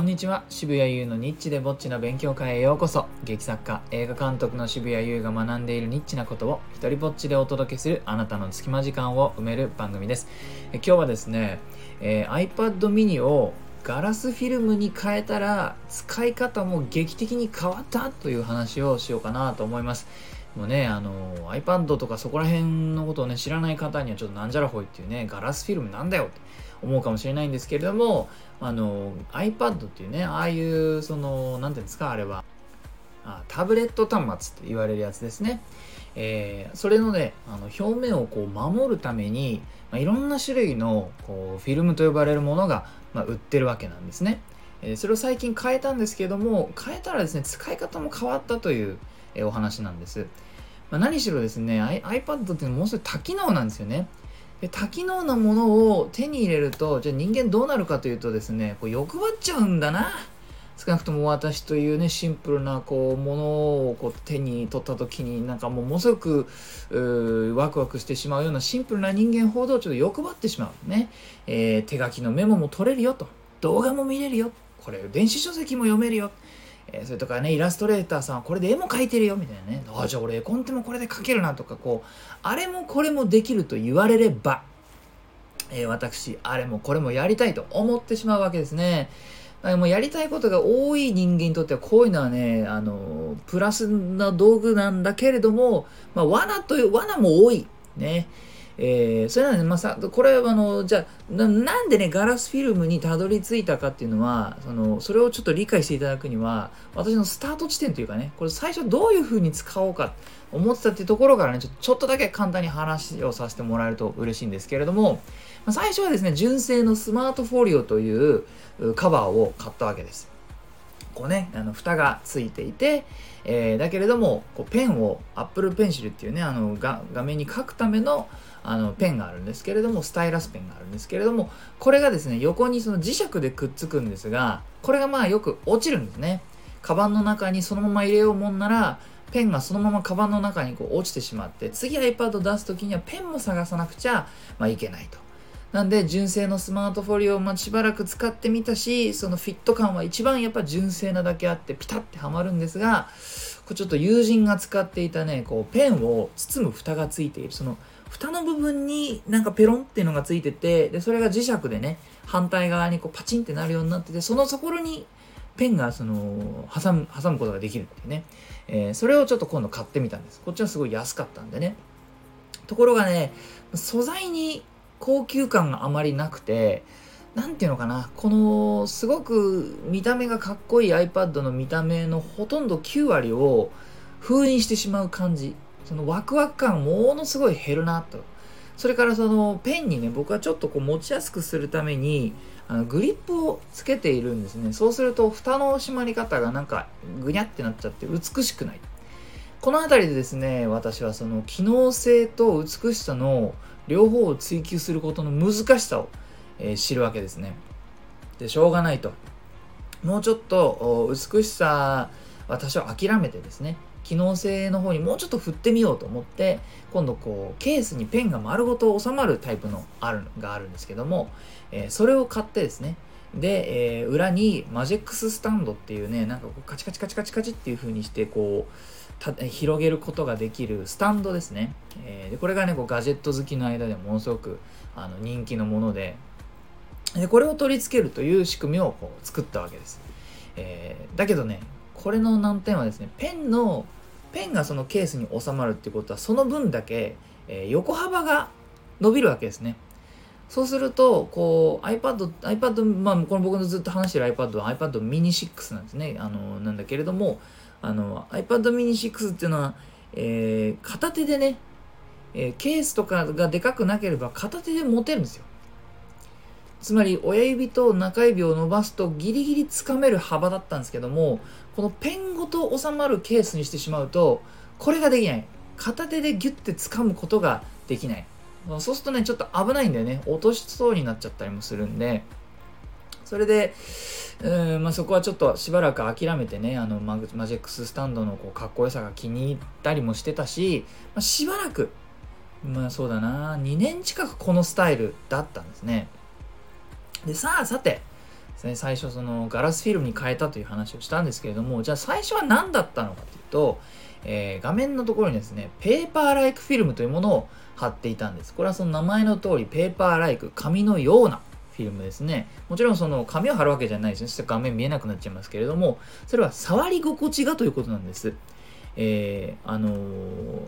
こんにちは。渋谷優のニッチでぼっちな勉強会へようこそ。劇作家映画監督の渋谷優が学んでいるニッチなことを一人ぼっちでお届けするあなたの隙間時間を埋める番組です。え今日はですね、えー iPad mini をガラスフィルムに変えたら使い方も劇的に変わったという話をしようかなと思います。もうね、あの iPad とかそこら辺のことをね知らない方にはちょっとなんじゃらほいっていうねガラスフィルムなんだよって。思うかもしれないんですけれどもあの iPad っていうねああいうその何ていうんですかあれは。あタブレット端末って言われるやつですね、えーそれのねあの表面をこう守るために、まあ、いろんな種類のこうフィルムと呼ばれるものが、まあ、売ってるわけなんですね、えーそれを最近変えたんですけども変えたらですね使い方も変わったという、えーお話なんです、まあ、何しろですね I- iPad っていうのもうすぐ多機能なんですよね。で多機能なものを手に入れるとじゃあ人間どうなるかというとですねこう欲張っちゃうんだな。少なくとも私というねシンプルなこうものをこう手に取った時になんかもうものすごくワクワクしてしまうようなシンプルな人間ほどちょっと欲張ってしまうね、えー手書きのメモも取れるよと。動画も見れるよ。これ電子書籍も読めるよ。えーそれとかねイラストレーターさんはこれで絵も描いてるよみたいなね。あじゃあ俺絵コンテもこれで描けるなとかこうあれもこれもできると言われれば、えー私あれもこれもやりたいと思ってしまうわけですね。もうやりたいことが多い人間にとってはこういうのはねあのプラスな道具なんだけれども、まあ、罠という罠も多い。ねえーそれなんで、まあ、さこれはあのじゃあなんでねガラスフィルムにたどり着いたかっていうのはそのそれをちょっと理解していただくには私のスタート地点というかねこれ最初どういうふうに使おうか思ってたっていうところからねちょちょっとだけ簡単に話をさせてもらえると嬉しいんですけれども、まあ最初はですね純正のスマートフォリオというカバーを買ったわけです。こうね、あの蓋がついていて、えーだけれどもこうペンを Apple Pencil っていうねあの画面に書くためのあのペンがあるんですけれどもスタイラスペンがあるんですけれどもこれがですね横にその磁石でくっつくんですがこれがまあよく落ちるんですね。カバンの中にそのまま入れようもんならペンがそのままカバンの中にこう落ちてしまって次 iPad 出す時にはペンも探さなくちゃ、まあ、いけないと。なんで純正のスマートフォリオをましばらく使ってみたしそのフィット感は一番やっぱ純正なだけあってピタッてはまるんですがこれちょっと友人が使っていたねこうペンを包む蓋がついているその蓋の部分になんかペロンっていうのがついててでそれが磁石でね反対側にこうパチンってなるようになっててそのところにペンがその挟む挟むことができるっていうね、えーそれをちょっと今度買ってみたんです。こっちはすごい安かったんでね。ところがね素材に高級感があまりなくてなんていうのかな。このすごく見た目がかっこいい iPad の見た目のほとんど9割を封印してしまう感じ。そのワクワク感ものすごい減るなと。それからそのペンにね僕はちょっとこう持ちやすくするためにあのグリップをつけているんですね。そうすると蓋の閉まり方がなんかぐにゃってなっちゃって美しくない。この辺りでですね私はその機能性と美しさの両方を追求することの難しさを、えー知るわけですね。でしょうがないと。もうちょっと美しさ私は諦めてですね。機能性の方にもうちょっと振ってみようと思って今度こうケースにペンが丸ごと収まるタイプのあるがあるんですけども、えーそれを買ってですね。で、えー裏にマジェックススタンドっていうねなんかこうカチカチカチカチカチっていう風にしてこう広げることができるスタンドですね、えーでこれがねこうガジェット好きの間でものすごくあの人気のものででこれを取り付けるという仕組みをこう作ったわけです、えだけどねこれの難点はですねペンのペンがそのケースに収まるってことはその分だけ、えー横幅が伸びるわけですね。そうするとこう iPad iPad まあこの僕のずっと話してる iPad は iPad mini 6なんですね。あのなんだけれどもあの iPad mini 6っていうのは、えー片手でね、えーケースとかがでかくなければ片手で持てるんですよ。つまり親指と中指を伸ばすとギリギリつかめる幅だったんですけどもこのペンごと収まるケースにしてしまうとこれができない。片手でギュッて掴むことができない。そうするとねちょっと危ないんだよね。落としそうになっちゃったりもするんで。それで、うんまあ、そこはちょっとしばらく諦めてねあのマグマジックススタンドのこうかっこよさが気に入ったりもしてたし、まあ、しばらくまあそうだな。2年近くこのスタイルだったんですね。でさあさて。最初そのガラスフィルムに変えたという話をしたんですけれどもじゃあ最初は何だったのかというと、えー、画面のところにですねペーパーライクフィルムというものを貼っていたんです。これはその名前の通りペーパーライク紙のようなフィルムですね。もちろんその紙を貼るわけじゃないですね。そして画面見えなくなっちゃいますけれどもそれは触り心地がということなんです。えー、あの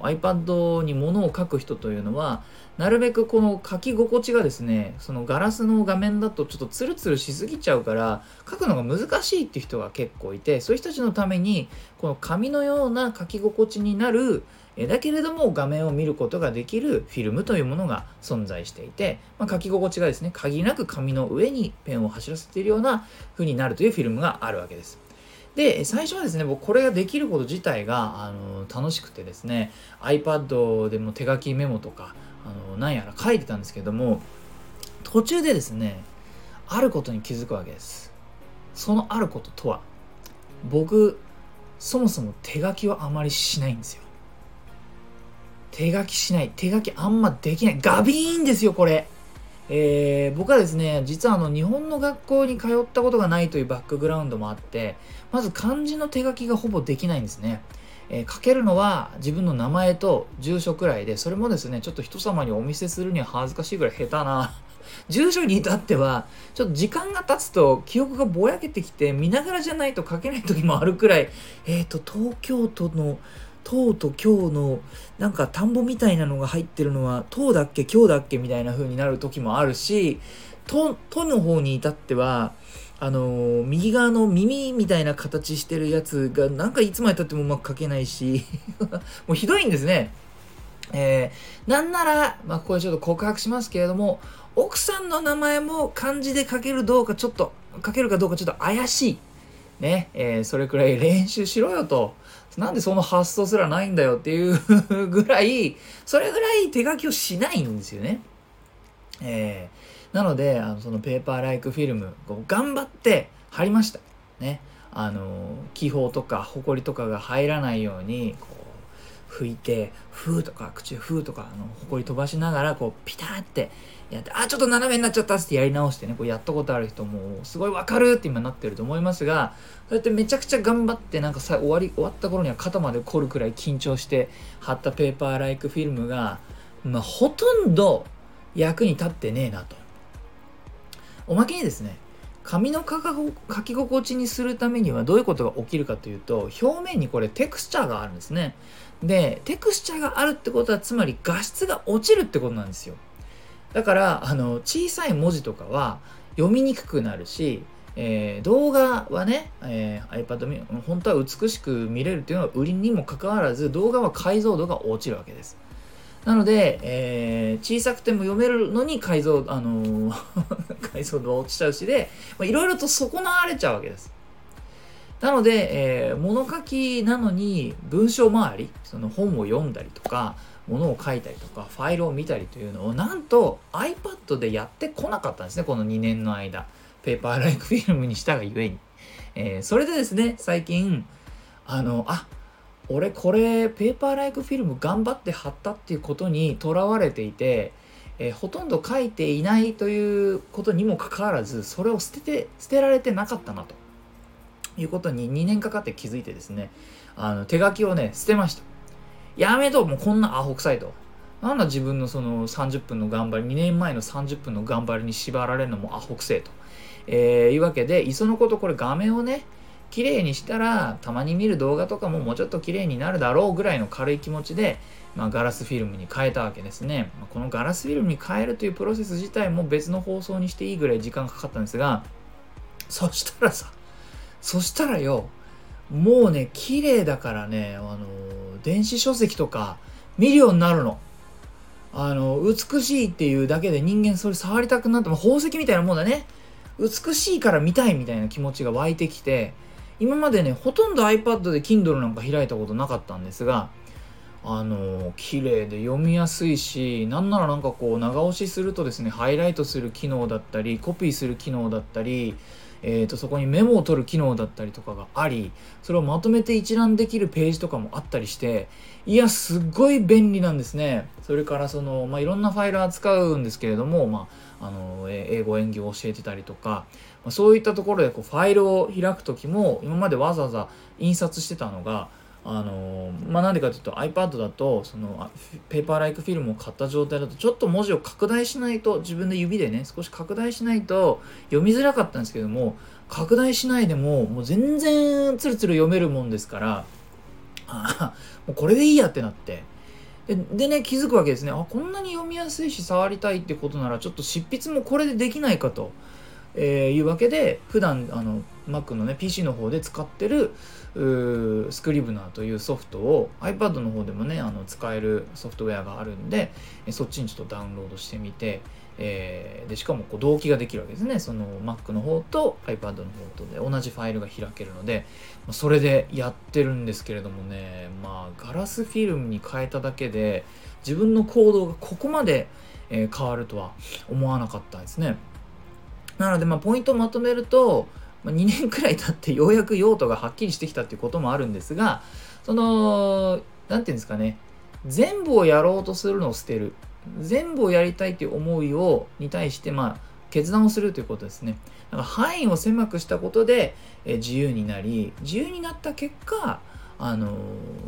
ー、iPad に物を書く人というのはなるべくこの書き心地がですねそのガラスの画面だとちょっとツルツルしすぎちゃうから書くのが難しいっていう人が結構いてそういう人たちのためにこの紙のような書き心地になるだけれども画面を見ることができるフィルムというものが存在していて、まあ、書き心地がですね限りなく紙の上にペンを走らせているような風になるというフィルムがあるわけです。で、最初はですね、僕これができること自体が、あの、楽しくてですね、iPad でも手書きメモとか、あの、なんやら書いてたんですけども、途中でですね、あることに気づくわけです。そのあることとは、僕、そもそも手書きはあまりしないんですよ。手書きしない。手書きあんまできない。ガビーンですよ、これ。えー、僕はですね実はあの日本の学校に通ったことがないというバックグラウンドもあってまず漢字の手書きがほぼできないんですね、えー、書けるのは自分の名前と住所くらいでそれもですねちょっと人様にお見せするには恥ずかしいぐらい下手な。住所に至ってはちょっと時間が経つと記憶がぼやけてきて見ながらじゃないと書けない時もあるくらいえっ、ー、と東京都の唐と今日のなんか田んぼみたいなのが入ってるのは唐だっけ今日だっけみたいな風になる時もあるし都の方に至ってはあの、右側の耳みたいな形してるやつがなんかいつまでたってもうまく書けないし もうひどいんですね。えー、なんなら、まあ、これちょっと告白しますけれども奥さんの名前も漢字で書けるどうかちょっと書けるかどうかちょっと怪しい。ね、えー、それくらい練習しろよと。なんでその発想すらないんだよっていうぐらい、それぐらい手書きをしないんですよね。えー、なので、あのそのペーパーライクフィルム、こう頑張って貼りました。ね。あの、気泡とか埃とかが入らないように、こう、拭いて、ふーとか、口ふーとか、あの、埃飛ばしながら、こう、ピターってやって、あ、ちょっと斜めになっちゃったってやり直してね、こうやったことある人も、すごいわかるって今なってると思いますが、そうやってめちゃくちゃ頑張って、なんかさ、終わり、終わった頃には肩まで凝るくらい緊張して貼ったペーパーライクフィルムが、まあ、ほとんど役に立ってねえなと。おまけにですね、紙の書き心地にするためにはどういうことが起きるかというと表面にこれテクスチャーがあるんですねでテクスチャーがあるってことはつまり画質が落ちるってことなんですよだからあの小さい文字とかは読みにくくなるし、えー、動画はね、えー、iPad 本当は美しく見れるっていうのは売りにもかかわらず動画は解像度が落ちるわけですなので、えー、小さくても読めるのに解像、あのー、解像度が落ちちゃうしで、いろいろと損なわれちゃうわけです。なので、えー、物書きなのに文章周り、その本を読んだりとか、物を書いたりとかファイルを見たりというのをなんと iPad でやってこなかったんですねこの2年の間。ペーパーライクフィルムにしたがゆえに、えー、それでですね最近あのあ俺これペーパーライクフィルム頑張って貼ったっていうことにとらわれていて、えー、ほとんど書いていないということにもかかわらずそれを捨てて捨てられてなかったなと。いうことに2年かかって気づいてですねあの手書きをね捨てましたやめともうこんなアホ臭いと。なんだ自分のその30分の頑張り、2年前の30分の頑張りに縛られるのもアホくせえと。えー、いうわけで、いっそのことこれ画面をね、綺麗にしたら、たまに見る動画とかももうちょっと綺麗になるだろうぐらいの軽い気持ちで、まあ、ガラスフィルムに変えたわけですね。このガラスフィルムに変えるというプロセス自体も別の放送にしていいぐらい時間かかったんですが、そしたらさ、そしたらよ、もうね、綺麗だからね、あの電子書籍とか見るようになるの。あの、美しいっていうだけで人間それ触りたくなって宝石みたいなもんだね。美しいから見たいみたいな気持ちが湧いてきて、今までね、ほとんど iPad で Kindle なんか開いたことなかったんですが、あの、綺麗で読みやすいし、なんならなんかこう長押しするとですね、ハイライトする機能だったり、コピーする機能だったり、えー、とそこにメモを取る機能だったりとかがありそれをまとめて一覧できるページとかもあったりしていやすっごい便利なんですね。それからその、まあ、いろんなファイル扱うんですけれども、まあ、あの英語演技を教えてたりとか、まあ、そういったところでこうファイルを開く時も今までわざわざ印刷してたのがあのまあなんでかというと iPad だとそのペーパーライクフィルムを買った状態だとちょっと文字を拡大しないと自分で指でね少し拡大しないと読みづらかったんですけども拡大しないでももう全然ツルツル読めるもんですからあもうこれでいいやってなってででね気づくわけですねあこんなに読みやすいし触りたいってことならちょっと執筆もこれでできないかと。えー、いうわけで普段あの Mac のね PC の方で使ってるスクリブナーというソフトを iPad の方でもねあの使えるソフトウェアがあるんでそっちにちょっとダウンロードしてみて、えー、でしかもこう同期ができるわけですねその Mac の方と iPad の方とで同じファイルが開けるのでそれでやってるんですけれどもねまあガラスフィルムに変えただけで自分の行動がここまで、変わるとは思わなかったですね。なので、まあ、ポイントをまとめると、まあ、2年くらい経ってようやく用途がはっきりしてきたっていうこともあるんですが、その、何て言うんですかね、全部をやろうとするのを捨てる。全部をやりたいという思いを、に対して、まあ、決断をするということですね。だから範囲を狭くしたことで、え自由になり、自由になった結果、あの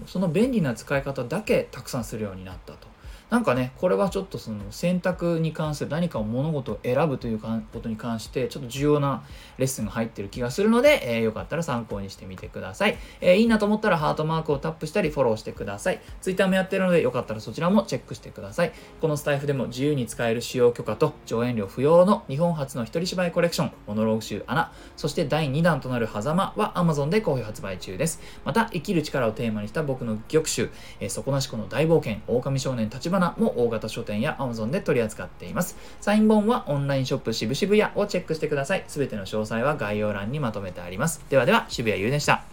その便利な使い方だけたくさんするようになったと。なんかねこれはちょっとその選択に関する何かを物事を選ぶということに関してちょっと重要なレッスンが入ってる気がするので、えー、よかったら参考にしてみてください、えー、いいなと思ったらハートマークをタップしたりフォローしてください。Twitter もやってるのでよかったらそちらもチェックしてください。このスタイフでも自由に使える使用許可と上演料不要の日本初の一人芝居コレクションモノローグ集アナそして第2弾となる狭間は Amazon で好評発売中です。また生きる力をテーマにした僕の玉集、えー、底なし子の大冒険狼少年立花も大型書店や Amazon で取り扱っています。サイン本はオンラインショップ渋々屋をチェックしてください。すべての詳細は概要欄にまとめてあります。ではでは、渋谷優でした。